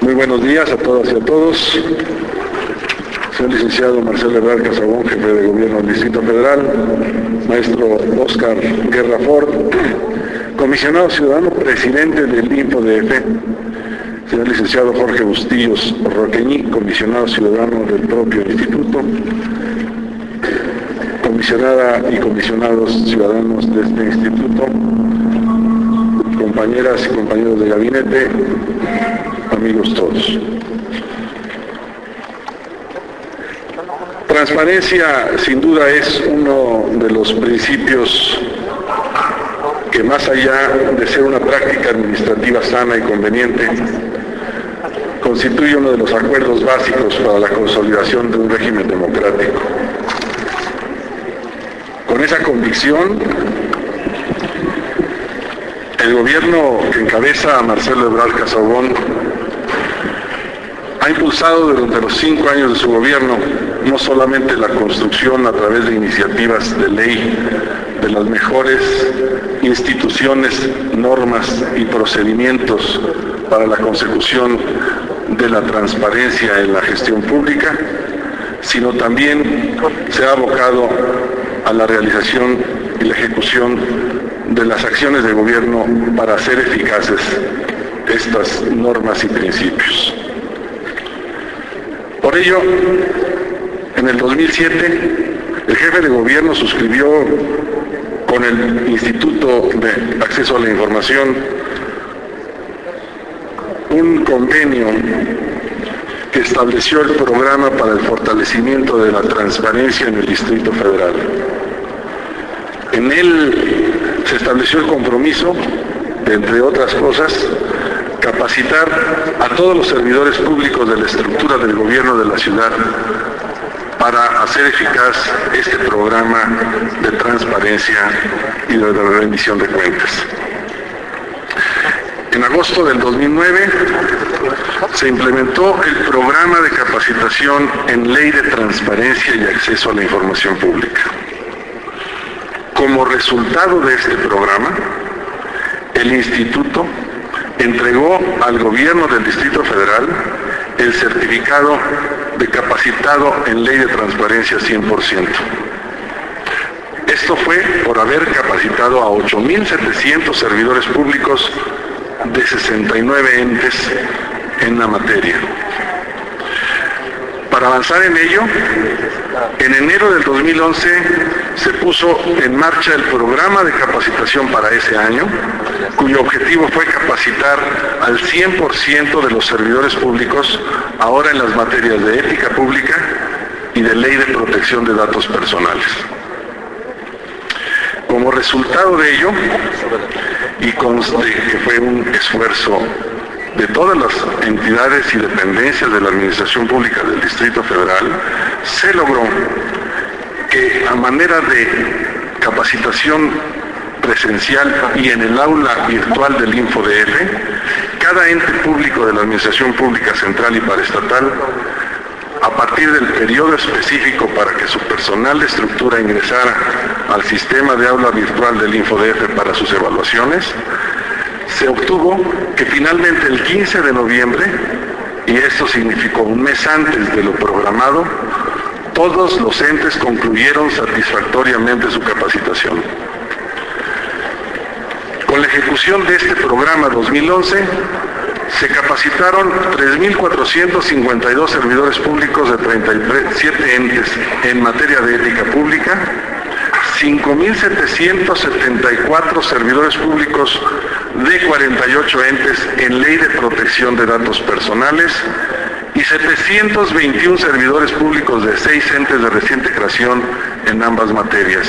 Muy buenos días a todas y a todos. Señor licenciado Marcelo Ebrard Casabón, jefe de gobierno del Distrito Federal, maestro Oscar Guerra Ford, comisionado ciudadano, presidente del INPODF, señor licenciado Jorge Bustillos Roqueñi, comisionado ciudadano del propio instituto, comisionada y comisionados ciudadanos de este instituto, compañeras y compañeros de gabinete, amigos todos. Transparencia sin duda es uno de los principios que más allá de ser una práctica administrativa sana y conveniente, constituye uno de los acuerdos básicos para la consolidación de un régimen democrático. Con esa convicción, el gobierno que encabeza a Marcelo Ebrard Casaubon ha impulsado durante los cinco años de su gobierno no solamente la construcción a través de iniciativas de ley de las mejores instituciones, normas y procedimientos para la consecución de la transparencia en la gestión pública, sino también se ha abocado a la realización y la ejecución de las acciones de gobierno para hacer eficaces estas normas y principios. Por ello, en el 2007, el jefe de gobierno suscribió con el Instituto de Acceso a la Información un convenio que estableció el programa para el fortalecimiento de la transparencia en el Distrito Federal. En él se estableció el compromiso, entre otras cosas, capacitar a todos los servidores públicos de la estructura del gobierno de la ciudad para hacer eficaz este programa de transparencia y de rendición de cuentas. En agosto del 2009 se implementó el programa de capacitación en ley de transparencia y acceso a la información pública. Como resultado de este programa, el instituto entregó al gobierno del Distrito Federal el certificado de capacitado en ley de transparencia 100%. Esto fue por haber capacitado a 8.700 servidores públicos de 69 entes en la materia. Para avanzar en ello, en enero del 2011 se puso en marcha el programa de capacitación para ese año, cuyo objetivo fue capacitar al 100% de los servidores públicos ahora en las materias de ética pública y de ley de protección de datos personales. Como resultado de ello, y conste que fue un esfuerzo de todas las entidades y dependencias de la Administración Pública del Distrito Federal, se logró a manera de capacitación presencial y en el aula virtual del InfoDF, cada ente público de la Administración Pública Central y Paraestatal, a partir del periodo específico para que su personal de estructura ingresara al sistema de aula virtual del InfoDF para sus evaluaciones, se obtuvo que finalmente el 15 de noviembre, y esto significó un mes antes de lo programado, todos los entes concluyeron satisfactoriamente su capacitación. Con la ejecución de este programa 2011, se capacitaron 3.452 servidores públicos de 37 entes en materia de ética pública, 5.774 servidores públicos de 48 entes en ley de protección de datos personales y 721 servidores públicos de 6 entes de reciente creación en ambas materias.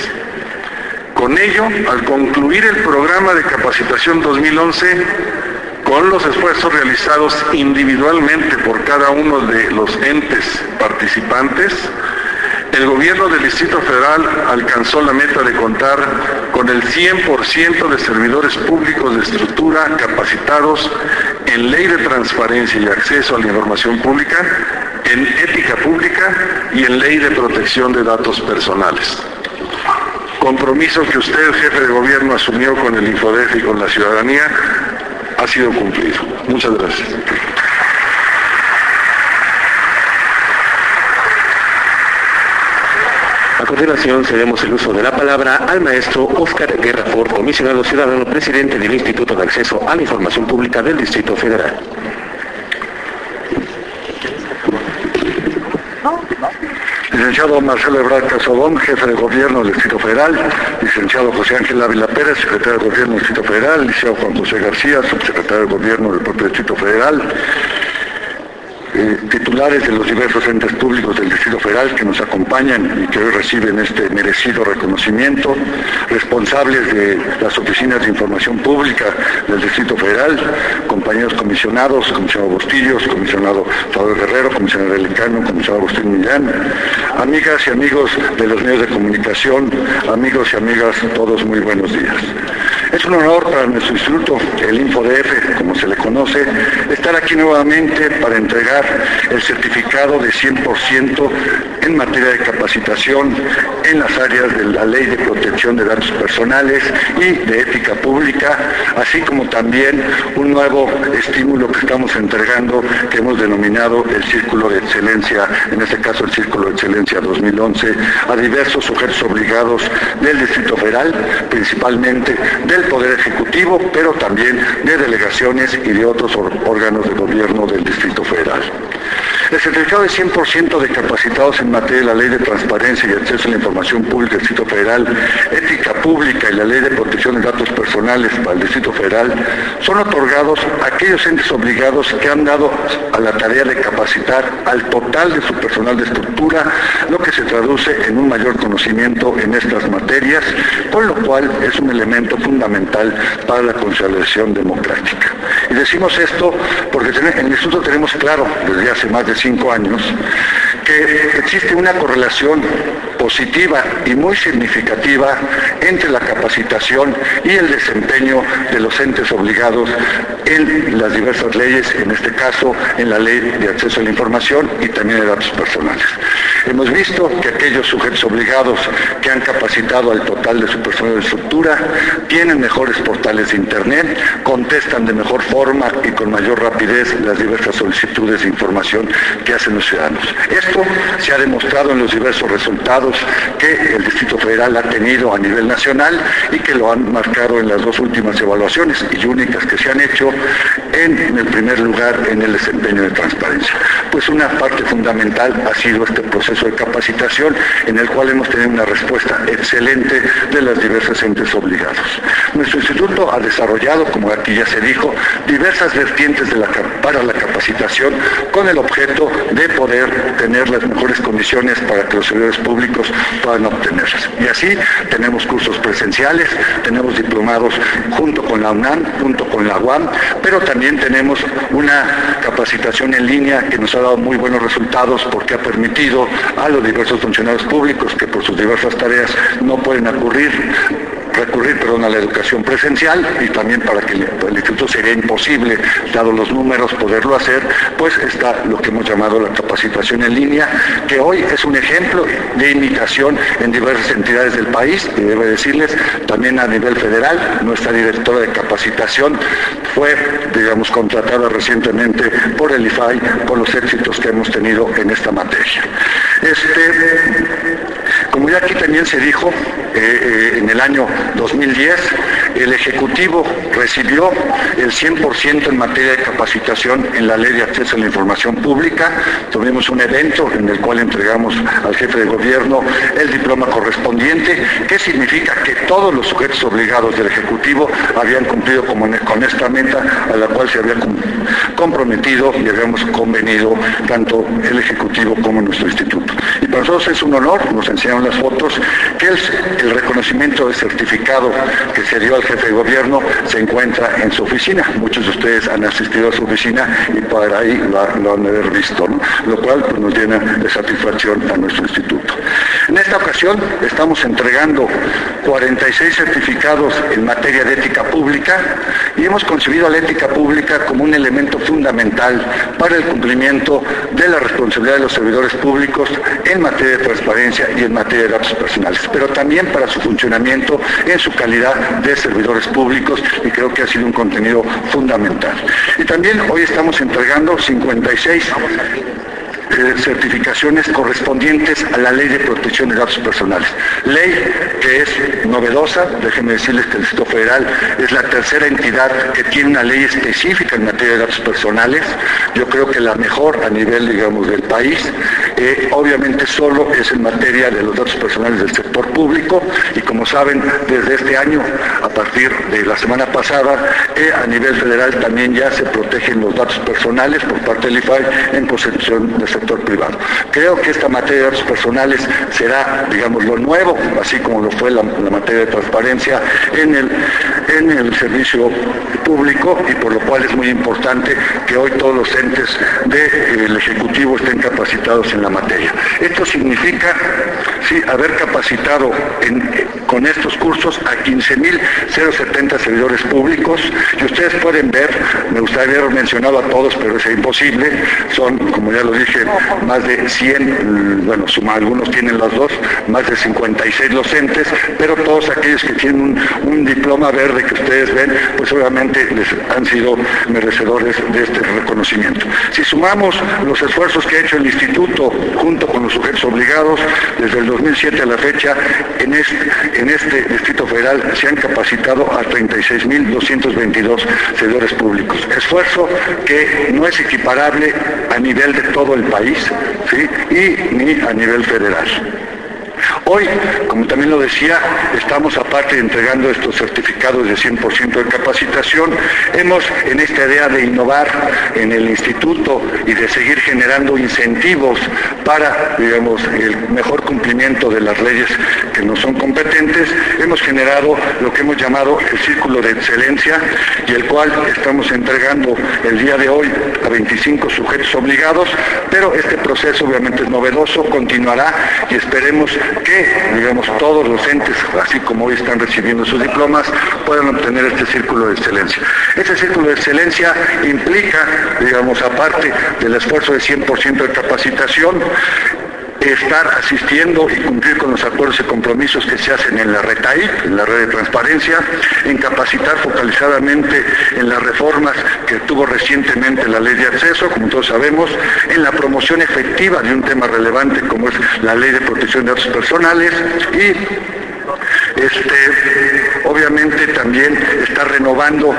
Con ello, al concluir el programa de capacitación 2011, con los esfuerzos realizados individualmente por cada uno de los entes participantes, el gobierno del Distrito Federal alcanzó la meta de contar con el 100% de servidores públicos de estructura capacitados en ley de transparencia y acceso a la información pública, en ética pública y en ley de protección de datos personales. Compromiso que usted, jefe de gobierno, asumió con el Infodef y con la ciudadanía, ha sido cumplido. Muchas gracias. Continuación, cedemos el uso de la palabra al maestro Oscar Guerra Ford, comisionado ciudadano, presidente del Instituto de Acceso a la Información Pública del Distrito Federal. Licenciado Marcelo Ebrard Casobón, jefe de gobierno del Distrito Federal, licenciado José Ángel Ávila Pérez, secretario de gobierno del Distrito Federal, licenciado Juan José García, subsecretario de gobierno del propio Distrito Federal, eh, titulares de los diversos entes públicos del Distrito Federal que nos acompañan y que hoy reciben este merecido reconocimiento, responsables de las oficinas de información pública del Distrito Federal, compañeros comisionados, comisionado Bustillos, comisionado Salvador Guerrero, comisionado Delicano, comisionado Agustín Millán, amigas y amigos de los medios de comunicación, amigos y amigas, todos muy buenos días. Es un honor para nuestro instituto, el InfoDF, como se le conoce, estar aquí nuevamente para entregar el certificado de 100% en materia de capacitación en las áreas de la Ley de Protección de Datos Personales y de Ética Pública, así como también un nuevo estímulo que estamos entregando que hemos denominado el Círculo de Excelencia, en este caso el Círculo de Excelencia 2011, a diversos sujetos obligados del Distrito Federal, principalmente del Poder Ejecutivo, pero también de delegaciones y de otros órganos de gobierno del Distrito Federal. El certificado de 100% de capacitados en materia de la Ley de Transparencia y Acceso a la Información Pública del Distrito Federal, Ética Pública y la Ley de Protección de Datos Personales para el Distrito Federal son otorgados a aquellos entes obligados que han dado a la tarea de capacitar al total de su personal de estructura, lo que se traduce en un mayor conocimiento en estas materias, con lo cual es un elemento fundamental para la consolidación democrática. Y decimos esto porque en el Instituto tenemos claro desde hace más de cinco años que existe una correlación positiva y muy significativa entre la capacitación y el desempeño de los entes obligados en las diversas leyes, en este caso en la ley de acceso a la información y también de datos personales. Hemos visto que aquellos sujetos obligados que han capacitado al total de su personal de estructura tienen mejores portales de Internet, contestan de mejor forma y con mayor rapidez las diversas solicitudes de información que hacen los ciudadanos. Esto se ha demostrado en los diversos resultados que el Distrito Federal ha tenido a nivel nacional y que lo han marcado en las dos últimas evaluaciones y únicas que se han hecho en el primer lugar en el desempeño de transparencia. Pues una parte fundamental ha sido este proceso de capacitación en el cual hemos tenido una respuesta excelente de las diversas entes obligados. Nuestro instituto ha desarrollado, como aquí ya se dijo, diversas vertientes para la capacitación con el objeto de poder tener las mejores condiciones para que los servidores públicos puedan obtenerlas. Y así tenemos cursos presenciales, tenemos diplomados junto con la UNAM, junto con la UAM, pero también tenemos una capacitación en línea que nos ha dado muy buenos resultados porque ha permitido a los diversos funcionarios públicos que por sus diversas tareas no pueden acudir recurrir perdón, a la educación presencial y también para que el, instituto sería imposible, dado los números, poderlo hacer, pues está lo que hemos llamado la capacitación en línea, que hoy es un ejemplo de imitación en diversas entidades del país, y debe decirles, también a nivel federal, nuestra directora de capacitación fue, digamos, contratada recientemente por el IFAI por los éxitos que hemos tenido en esta materia. Este, como ya aquí también se dijo, eh, eh, en el año 2010, el Ejecutivo recibió el 100% en materia de capacitación en la Ley de Acceso a la Información Pública. Tuvimos un evento en el cual entregamos al jefe de gobierno el diploma correspondiente, que significa que todos los sujetos obligados del Ejecutivo habían cumplido con esta meta a la cual se había comprometido y habíamos convenido tanto el Ejecutivo como nuestro instituto. Y para nosotros es un honor, nos enseñaron las fotos, que el, reconocimiento de certificado que se dio al jefe de gobierno se encuentra en su oficina. Muchos de ustedes han asistido a su oficina y por ahí lo, han haber visto, lo cual pues, nos llena de satisfacción a nuestro instituto. En esta ocasión estamos entregando 46 certificados en materia de ética pública y hemos concebido la ética pública como un elemento fundamental para el cumplimiento de la responsabilidad de los servidores públicos en materia de transparencia y en materia de datos personales, pero también para su funcionamiento en su calidad de servidores públicos y creo que ha sido un contenido fundamental. Y también hoy estamos entregando 56 eh, certificaciones correspondientes a la ley de protección de datos personales. Ley que es novedosa, déjenme decirles que el Distrito Federal es la tercera entidad que tiene una ley específica en materia de datos personales, yo creo que la mejor a nivel, digamos, del país, eh, obviamente solo es en materia de los datos personales del sector público y como saben, desde este año, a partir de la semana pasada, eh, a nivel federal también ya se protegen los datos personales por parte del IFAI en posesión del sector privado. Creo que esta materia de datos personales será, digamos, lo nuevo, así como lo fue la, materia de transparencia en el, en el servicio público y por lo cual es muy importante que hoy todos los entes del Ejecutivo estén capacitados en la materia. Esto significa sí, haber capacitado con estos cursos a 15.070 servidores públicos y ustedes pueden ver, me gustaría haber mencionado a todos, pero es imposible, son, como ya lo dije, más de 100, bueno, suma, algunos tienen los dos, más de 56 docentes, pero todos aquellos que tienen un diploma verde que ustedes ven, pues obviamente les han sido merecedores de este reconocimiento. Si sumamos los esfuerzos que ha hecho el instituto junto con los sujetos obligados, desde el 2007 a la fecha, en este, en este Distrito Federal se han capacitado a 36.222 servidores públicos. Esfuerzo que no es equiparable a nivel de todo el país ¿sí? y ni a nivel federal. Hoy, como también lo decía, estamos aparte entregando estos certificados de 100% de capacitación. Hemos, en esta idea de innovar en el instituto y de seguir generando incentivos para, digamos, el mejor cumplimiento de las leyes que nos son competentes, hemos generado lo que hemos llamado el Círculo de Excelencia y el cual estamos entregando el día de hoy a 25 sujetos obligados, pero este proceso obviamente es novedoso, continuará y esperemos que, digamos, todos los entes, así como hoy están recibiendo sus diplomas, puedan obtener este círculo de excelencia. Este círculo de excelencia implica, digamos, aparte del esfuerzo de 100% de capacitación, estar asistiendo y cumplir con los acuerdos y compromisos que se hacen en la RETAI, en la red de transparencia, en capacitar focalizadamente en las reformas que tuvo recientemente la ley de acceso, como todos sabemos, en la promoción efectiva de un tema relevante como es la ley de protección de datos personales y este, obviamente también está renovando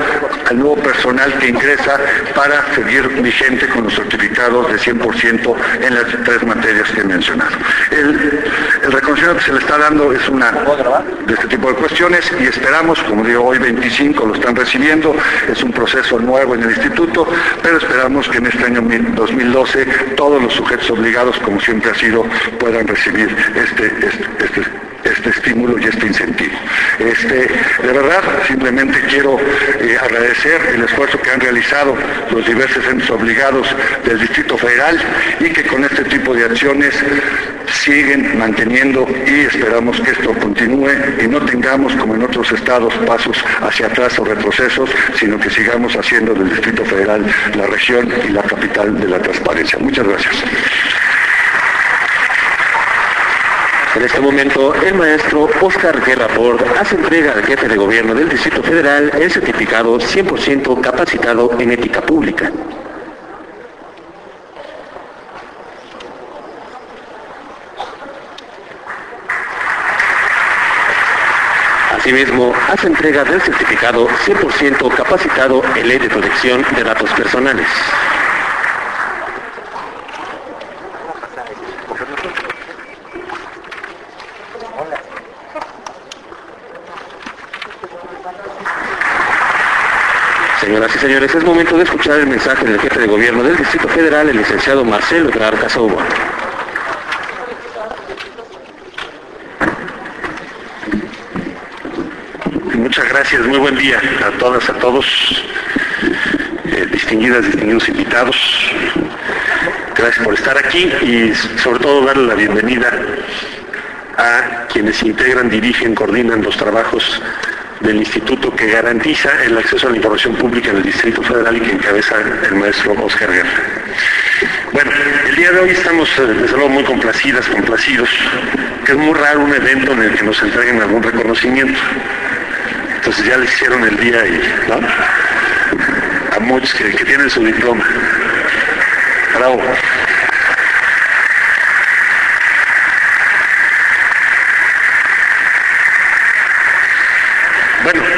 al nuevo personal que ingresa para seguir vigente con los certificados de 100% en las tres materias que he mencionado. El, reconocimiento que se le está dando es una de este tipo de cuestiones y esperamos, como digo, hoy 25 lo están recibiendo, es un proceso nuevo en el instituto, pero esperamos que en este año 2012 todos los sujetos obligados, como siempre ha sido, puedan recibir este, este, este este estímulo y este incentivo. Este, de verdad, simplemente quiero eh, agradecer el esfuerzo que han realizado los diversos centros obligados del Distrito Federal y que con este tipo de acciones siguen manteniendo y esperamos que esto continúe y no tengamos, como en otros estados, pasos hacia atrás o retrocesos, sino que sigamos haciendo del Distrito Federal la región y la capital de la transparencia. Muchas gracias. En este momento, el maestro Oscar Guerra Ford hace entrega al jefe de gobierno del Distrito Federal el certificado 100% capacitado en ética pública. Asimismo, hace entrega del certificado 100% capacitado en ley de protección de datos personales. Señoras y señores, es momento de escuchar el mensaje del jefe de gobierno del Distrito Federal, el licenciado Marcelo Ebrard Casaubon. Muchas gracias, muy buen día a todas, a todos, eh, distinguidas, distinguidos invitados. Gracias por estar aquí y sobre todo darle la bienvenida a quienes integran, dirigen, coordinan los trabajos del instituto que garantiza el acceso a la información pública en el Distrito Federal y que encabeza el maestro Oscar Guerra. Bueno, el día de hoy estamos eh, desde luego muy complacidas, complacidos, que es muy raro un evento en el que nos entreguen algún reconocimiento. Entonces ya les hicieron el día y, ¿no? A muchos que, que tienen su diploma. Bravo.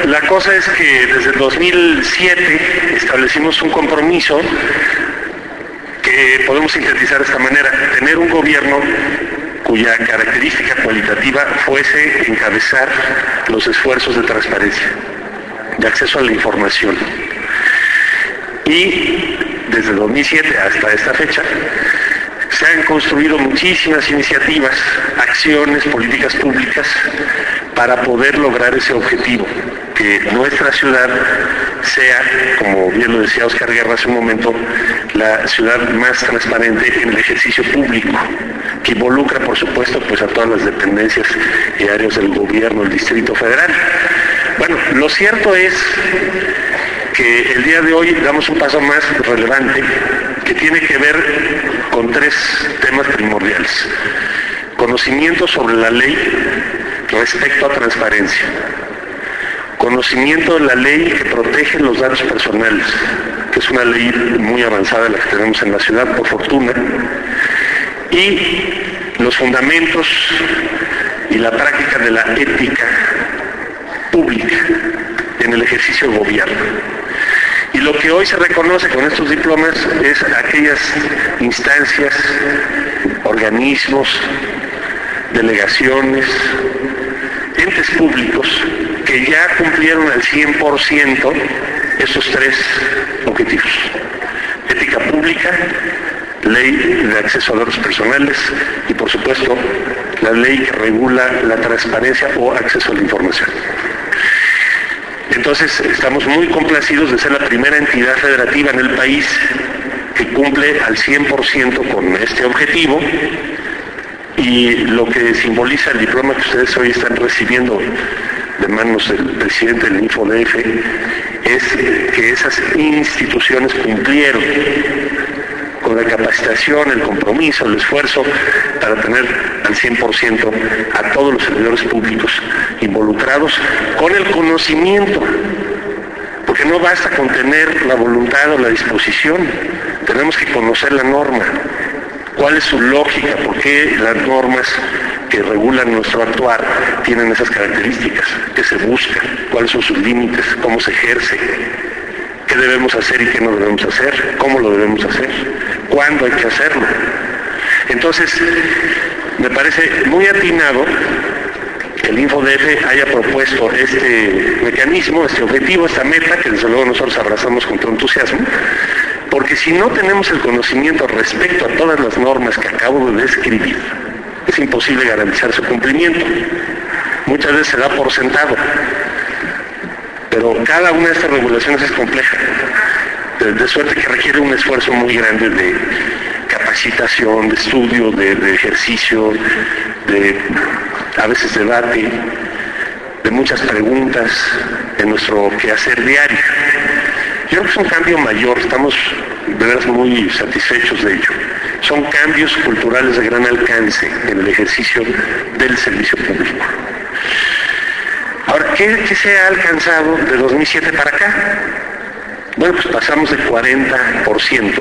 la cosa es que desde 2007 establecimos un compromiso que podemos sintetizar de esta manera, tener un gobierno cuya característica cualitativa fuese encabezar los esfuerzos de transparencia, de acceso a la información. Y desde 2007 hasta esta fecha, se han construido muchísimas iniciativas, acciones, políticas públicas para poder lograr ese objetivo, que nuestra ciudad sea, como bien lo decía Oscar Guerra hace un momento, la ciudad más transparente en el ejercicio público, que involucra, por supuesto, pues a todas las dependencias y áreas del gobierno, el Distrito Federal. Bueno, lo cierto es que el día de hoy damos un paso más relevante que tiene que ver con tres temas primordiales. Conocimiento sobre la ley respecto a transparencia. Conocimiento de la ley que protege los datos personales, que es una ley muy avanzada la que tenemos en la ciudad, por fortuna. Y los fundamentos y la práctica de la ética pública en el ejercicio del gobierno. Y lo que hoy se reconoce con estos diplomas es aquellas instancias, organismos, delegaciones, entes públicos que ya cumplieron al 100% esos tres objetivos. Ética pública, ley de acceso a datos personales y por supuesto la ley que regula la transparencia o acceso a la información. Entonces estamos muy complacidos de ser la primera entidad federativa en el país que cumple al 100% con este objetivo y lo que simboliza el diploma que ustedes hoy están recibiendo de manos del presidente del InfoDF es que esas instituciones cumplieron con la capacitación, el compromiso, el esfuerzo para tener al 100% a todos los servidores públicos involucrados con el conocimiento, porque no basta con tener la voluntad o la disposición, tenemos que conocer la norma, cuál es su lógica, por qué las normas que regulan nuestro actuar tienen esas características, qué se busca, cuáles son sus límites, cómo se ejerce, qué debemos hacer y qué no debemos hacer, cómo lo debemos hacer, cuándo hay que hacerlo. Entonces, me parece muy atinado que el InfoDF haya propuesto este mecanismo, este objetivo, esta meta, que desde luego nosotros abrazamos con todo entusiasmo, porque si no tenemos el conocimiento respecto a todas las normas que acabo de describir, es imposible garantizar su cumplimiento. Muchas veces se da por sentado, pero cada una de estas regulaciones es compleja, de, suerte que requiere un esfuerzo muy grande de capacitación, de estudio, de, de ejercicio, de a veces debate, de muchas preguntas en nuestro quehacer diario. Yo creo que es un cambio mayor, estamos de verdad muy satisfechos de ello. Son cambios culturales de gran alcance en el ejercicio del servicio público. Ahora, ¿qué, se ha alcanzado de 2007 para acá? Bueno, pues pasamos de 40%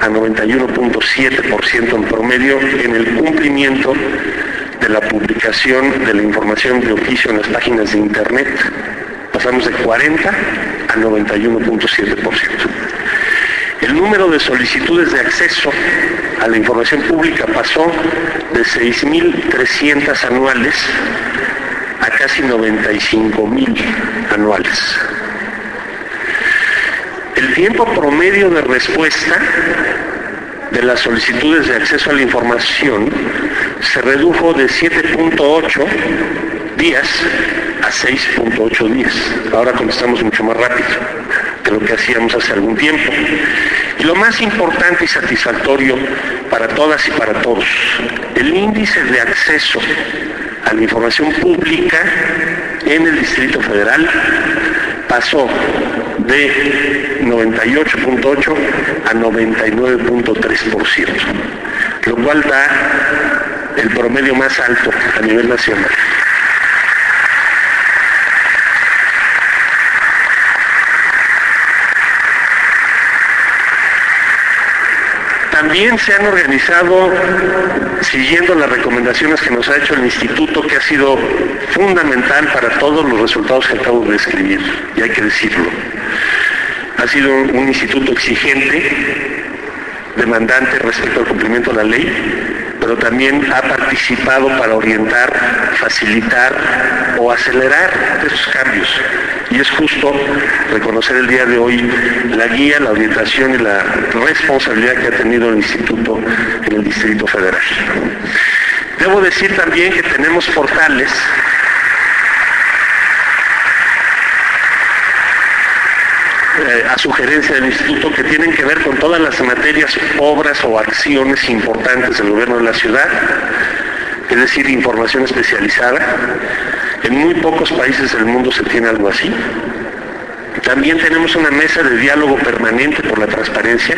a 91.7% en promedio en el cumplimiento de la publicación de la información de oficio en las páginas de Internet. Pasamos de 40 a 91.7%. El número de solicitudes de acceso a la información pública pasó de 6.300 anuales a casi 95 mil anuales. El tiempo promedio de respuesta de las solicitudes de acceso a la información se redujo de 7.8 días a 6.8 días. Ahora contestamos mucho más rápido que lo que hacíamos hace algún tiempo. Y lo más importante y satisfactorio para todas y para todos, el índice de acceso a la información pública en el Distrito Federal pasó de 98.8 a 99.3%, lo cual da el promedio más alto a nivel nacional. También se han organizado siguiendo las recomendaciones que nos ha hecho el instituto, que ha sido fundamental para todos los resultados que acabo de describir, y hay que decirlo. Ha sido un instituto exigente, demandante respecto al cumplimiento de la ley, pero también ha participado para orientar, facilitar o acelerar esos cambios. Y es justo reconocer el día de hoy la guía, la orientación y la responsabilidad que ha tenido el Instituto en el Distrito Federal. Debo decir también que tenemos portales Eh, a sugerencia del instituto que tienen que ver con todas las materias, obras o acciones importantes del gobierno de la ciudad, es decir, información especializada. En muy pocos países del mundo se tiene algo así. También tenemos una mesa de diálogo permanente por la transparencia,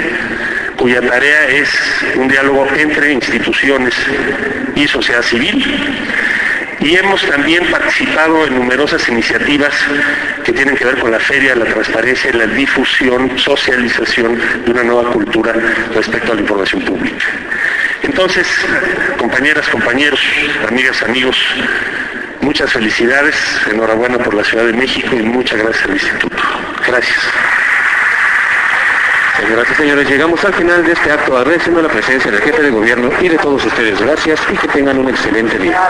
cuya tarea es un diálogo entre instituciones y sociedad civil y hemos también participado en numerosas iniciativas que tienen que ver con la feria, la transparencia y la difusión, socialización de una nueva cultura respecto a la información pública. Entonces, compañeras, compañeros, amigas, amigos, muchas felicidades, enhorabuena por la Ciudad de México y muchas gracias al Instituto. Gracias. Señoras y señores, llegamos al final de este acto agradeciendo la presencia del jefe de gobierno y de todos ustedes. Gracias y que tengan un excelente día.